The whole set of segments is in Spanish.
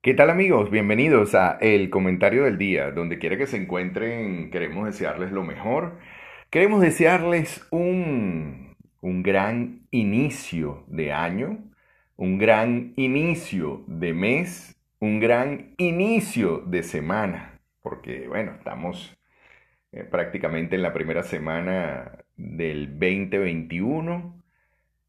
¿Qué tal amigos? Bienvenidos a El Comentario del Día. Donde quiera que se encuentren, queremos desearles lo mejor. Queremos desearles un, un gran inicio de año, un gran inicio de mes, un gran inicio de semana. Porque bueno, estamos eh, prácticamente en la primera semana del 2021,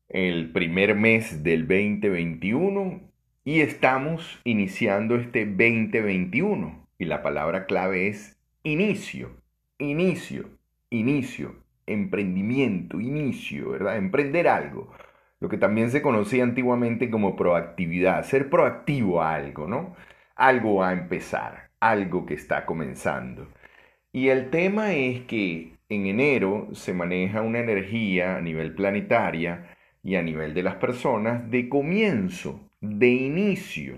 el primer mes del 2021 y estamos iniciando este 2021 y la palabra clave es inicio, inicio, inicio, emprendimiento, inicio, ¿verdad? Emprender algo. Lo que también se conocía antiguamente como proactividad, ser proactivo a algo, ¿no? Algo a empezar, algo que está comenzando. Y el tema es que en enero se maneja una energía a nivel planetaria y a nivel de las personas de comienzo, de inicio.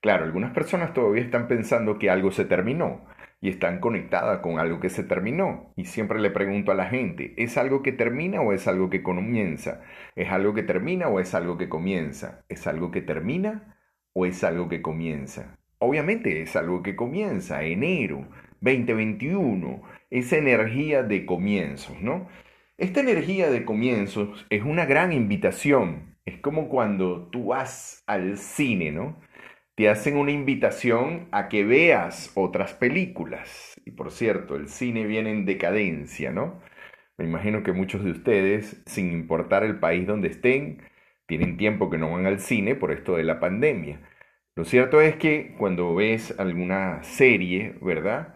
Claro, algunas personas todavía están pensando que algo se terminó y están conectadas con algo que se terminó. Y siempre le pregunto a la gente, ¿es algo que termina o es algo que comienza? ¿Es algo que termina o es algo que comienza? ¿Es algo que termina o es algo que comienza? Obviamente es algo que comienza, enero 2021, esa energía de comienzos, ¿no? Esta energía de comienzos es una gran invitación es como cuando tú vas al cine, ¿no? Te hacen una invitación a que veas otras películas. Y por cierto, el cine viene en decadencia, ¿no? Me imagino que muchos de ustedes, sin importar el país donde estén, tienen tiempo que no van al cine por esto de la pandemia. Lo cierto es que cuando ves alguna serie, ¿verdad?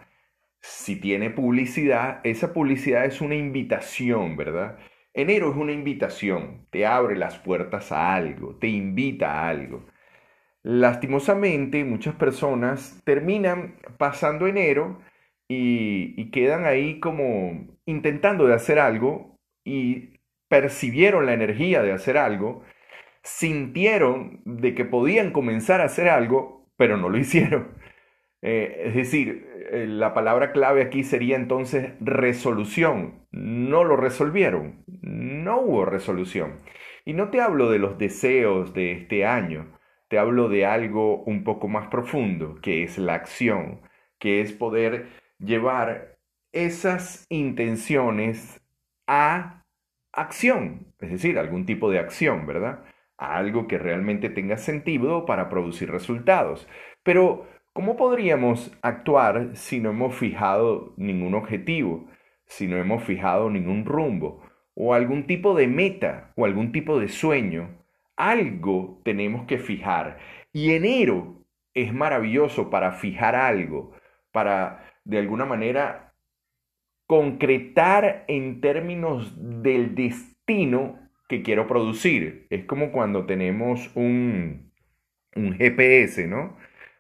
Si tiene publicidad, esa publicidad es una invitación, ¿verdad? Enero es una invitación, te abre las puertas a algo, te invita a algo. Lastimosamente, muchas personas terminan pasando enero y, quedan ahí como intentando de hacer algo y percibieron la energía de hacer algo, sintieron de que podían comenzar a hacer algo, pero no lo hicieron. Eh, es decir, eh, la palabra clave aquí sería entonces resolución. No lo resolvieron, no hubo resolución. Y no te hablo de los deseos de este año, te hablo de algo un poco más profundo, que es la acción, que es poder llevar esas intenciones a acción, es decir, algún tipo de acción, ¿verdad? A algo que realmente tenga sentido para producir resultados. Pero ¿Cómo podríamos actuar si no hemos fijado ningún objetivo, si no hemos fijado ningún rumbo, o algún tipo de meta, o algún tipo de sueño? Algo tenemos que fijar. Y enero es maravilloso para fijar algo, para de alguna manera concretar en términos del destino que quiero producir. Es como cuando tenemos un, un GPS, ¿no?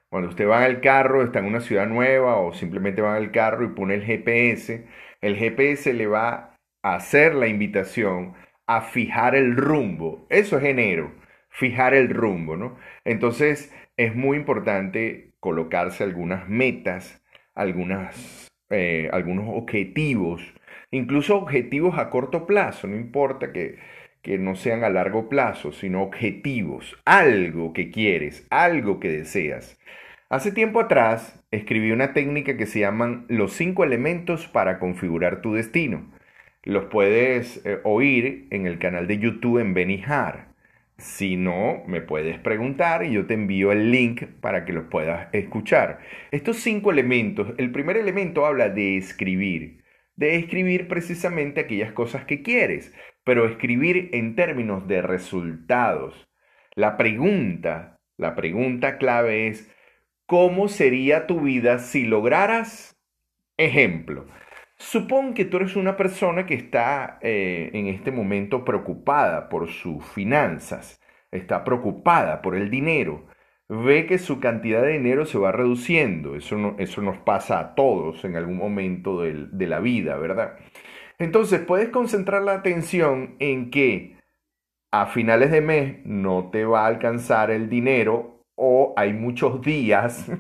Cuando usted va el carro, está en una ciudad nueva o simplemente va el carro y pone el GPS, el GPS le va hacer la invitación a fijar el rumbo. Eso es enero, fijar el rumbo, ¿no? Entonces es muy importante colocarse algunas metas, algunas, eh, algunos objetivos, incluso objetivos a corto plazo, no importa que, que no sean a largo plazo, sino objetivos, algo que quieres, algo que deseas. Hace tiempo atrás escribí una técnica que se llaman los cinco elementos para configurar tu destino. Los puedes eh, oír en el canal de YouTube en Benijar. Si no, me puedes preguntar y yo te envío el link para que los puedas escuchar. Estos cinco elementos, el primer elemento habla de escribir, de escribir precisamente aquellas cosas que quieres, pero escribir en términos de resultados. La pregunta, la pregunta clave es, ¿Cómo sería tu vida si lograras? Ejemplo, supón que tú eres una persona que está eh, en este momento preocupada por sus finanzas, está preocupada por el dinero, ve que su cantidad de dinero se va reduciendo, eso, eso nos pasa a todos en algún momento de la vida, ¿verdad? Entonces puedes concentrar la atención en que a finales de mes no te va a alcanzar el dinero o hay muchos días,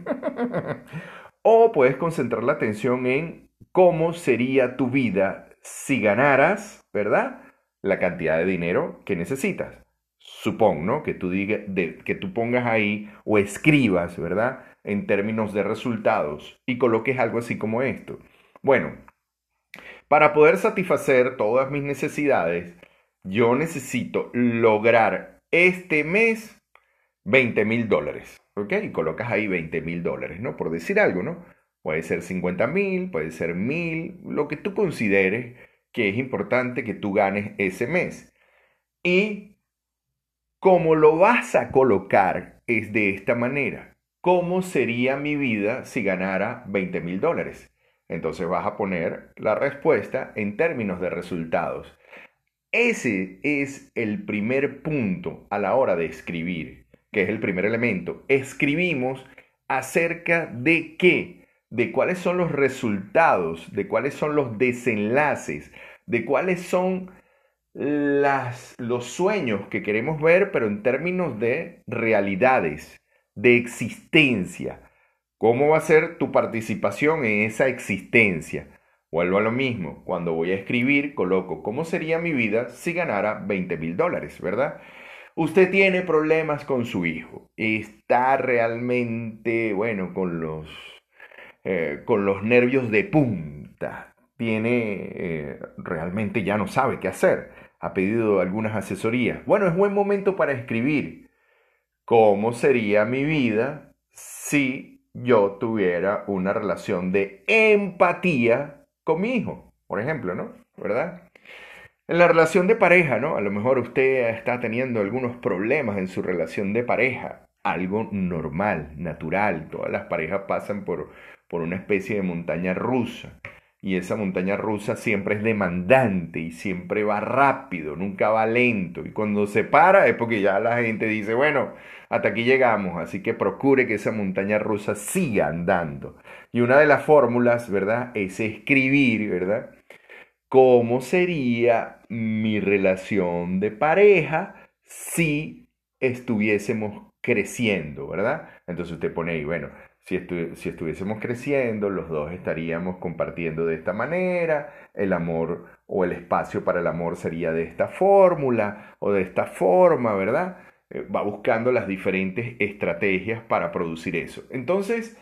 o puedes concentrar la atención en cómo sería tu vida si ganaras, ¿verdad? La cantidad de dinero que necesitas. supón, ¿no? Que tú, diga, que tú pongas ahí o escribas, ¿verdad? En términos de resultados y coloques algo así como esto. Bueno, para poder satisfacer todas mis necesidades, yo necesito lograr este mes 20 mil dólares. ¿Ok? Y colocas ahí 20 mil dólares, ¿no? Por decir algo, ¿no? Puede ser 50 mil, puede ser mil, lo que tú consideres que es importante que tú ganes ese mes. Y como lo vas a colocar es de esta manera. ¿Cómo sería mi vida si ganara 20 mil dólares? Entonces vas a poner la respuesta en términos de resultados. Ese es el primer punto a la hora de escribir, que es el primer elemento. Escribimos acerca de qué, de cuáles son los resultados, de cuáles son los desenlaces, de cuáles son las, los sueños que queremos ver, pero en términos de realidades, de existencia. ¿Cómo va a ser tu participación en esa existencia? Vuelvo a lo mismo, cuando voy a escribir, coloco cómo sería mi vida si ganara 20 mil dólares, ¿verdad? Usted tiene problemas con su hijo, está realmente, bueno, con los, eh, con los nervios de punta, tiene, eh, realmente ya no sabe qué hacer, ha pedido algunas asesorías. Bueno, es buen momento para escribir cómo sería mi vida si yo tuviera una relación de empatía con mi hijo, por ejemplo, ¿no? ¿Verdad? En la relación de pareja, ¿no? A lo mejor usted está teniendo algunos problemas en su relación de pareja, algo normal, natural. Todas las parejas pasan por, por una especie de montaña rusa. Y esa montaña rusa siempre es demandante y siempre va rápido, nunca va lento. Y cuando se para es porque ya la gente dice, bueno, hasta aquí llegamos, así que procure que esa montaña rusa siga andando. Y una de las fórmulas, ¿verdad? Es escribir, ¿verdad? ¿Cómo sería mi relación de pareja si estuviésemos creciendo, ¿verdad? Entonces usted pone ahí, bueno, si, si, estuviésemos creciendo, los dos estaríamos compartiendo de esta manera, el amor o el espacio para el amor sería de esta fórmula o de esta forma, ¿verdad? Eh, va buscando las diferentes estrategias para producir eso. Entonces,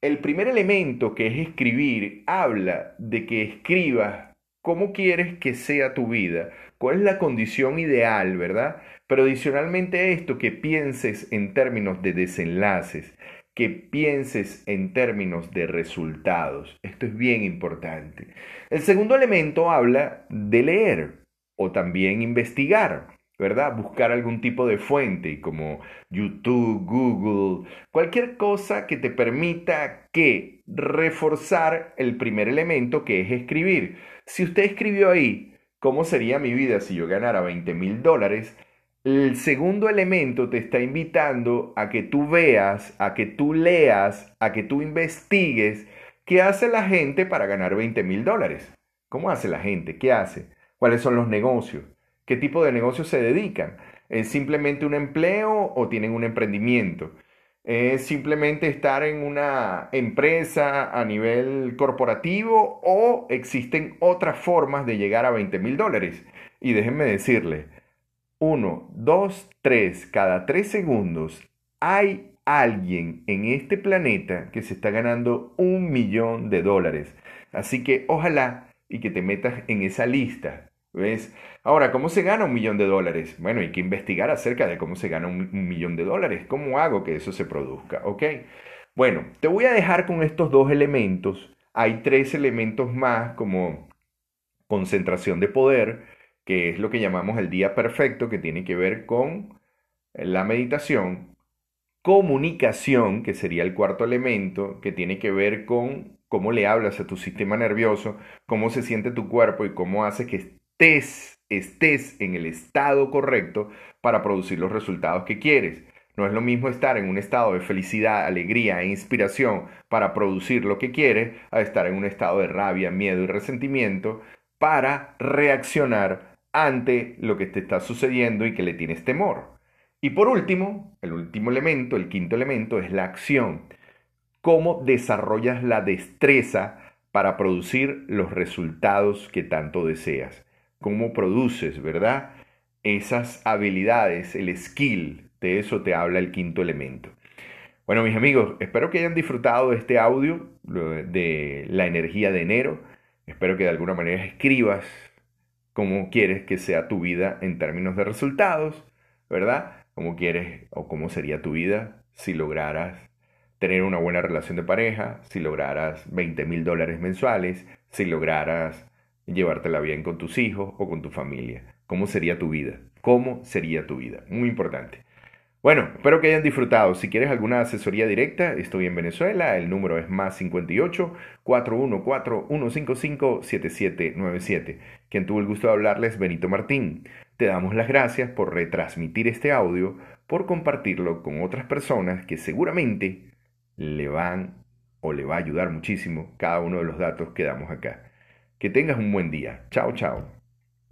el primer elemento que es escribir habla de que escribas cómo quieres que sea tu vida, cuál es la condición ideal, ¿verdad? Pero adicionalmente a esto, que pienses en términos de desenlaces, que pienses en términos de resultados. Esto es bien importante. El segundo elemento habla de leer o también investigar. ¿verdad? Buscar algún tipo de fuente como YouTube, Google, cualquier cosa que te permita que reforzar el primer elemento que es escribir. Si usted escribió ahí, ¿cómo sería mi vida si yo ganara 20 mil dólares? El segundo elemento te está invitando a que tú veas, a que tú leas, a que tú investigues qué hace la gente para ganar 20 mil dólares. ¿Cómo hace la gente? ¿Qué hace? ¿Cuáles son los negocios? ¿Qué tipo de negocios se dedican? ¿Es simplemente un empleo o tienen un emprendimiento? ¿Es simplemente estar en una empresa a nivel corporativo o existen otras formas de llegar a 20 mil dólares? Y déjenme decirle, uno, dos, tres, cada tres segundos hay alguien en este planeta que se está ganando un millón de dólares. Así que ojalá y que te metas en esa lista ¿Ves? Ahora, ¿cómo se gana un millón de dólares? Bueno, hay que investigar acerca de cómo se gana un, millón de dólares. ¿Cómo hago que eso se produzca? ¿Ok? Bueno, te voy a dejar con estos dos elementos. Hay tres elementos más como concentración de poder, que es lo que llamamos el día perfecto, que tiene que ver con la meditación. Comunicación, que sería el cuarto elemento, que tiene que ver con cómo le hablas a tu sistema nervioso, cómo se siente tu cuerpo y cómo hace que estés, en el estado correcto para producir los resultados que quieres. No es lo mismo estar en un estado de felicidad, alegría e inspiración para producir lo que quieres a estar en un estado de rabia, miedo y resentimiento para reaccionar ante lo que te está sucediendo y que le tienes temor. Y por último, el último elemento, el quinto elemento, es la acción. ¿Cómo desarrollas la destreza para producir los resultados que tanto deseas? cómo produces, ¿verdad? esas habilidades, el skill, de eso te habla el quinto elemento. Bueno, mis amigos, espero que hayan disfrutado de este audio de la energía de enero. Espero que de alguna manera escribas cómo quieres que sea tu vida en términos de resultados, ¿verdad? Cómo quieres o cómo sería tu vida si lograras tener una buena relación de pareja, si lograras 20 mil dólares mensuales, si lograras llevártela bien con tus hijos o con tu familia. ¿Cómo sería tu vida? ¿Cómo sería tu vida? Muy importante. Bueno, espero que hayan disfrutado. Si quieres alguna asesoría directa, estoy en Venezuela. El número es más 58 414 155 7797. Quien tuvo el gusto de hablarles, Benito Martín. Te damos las gracias por retransmitir este audio, por compartirlo con otras personas que seguramente le van o le va a ayudar muchísimo cada uno de los datos que damos acá. Que tengas un buen día. Chao, chao.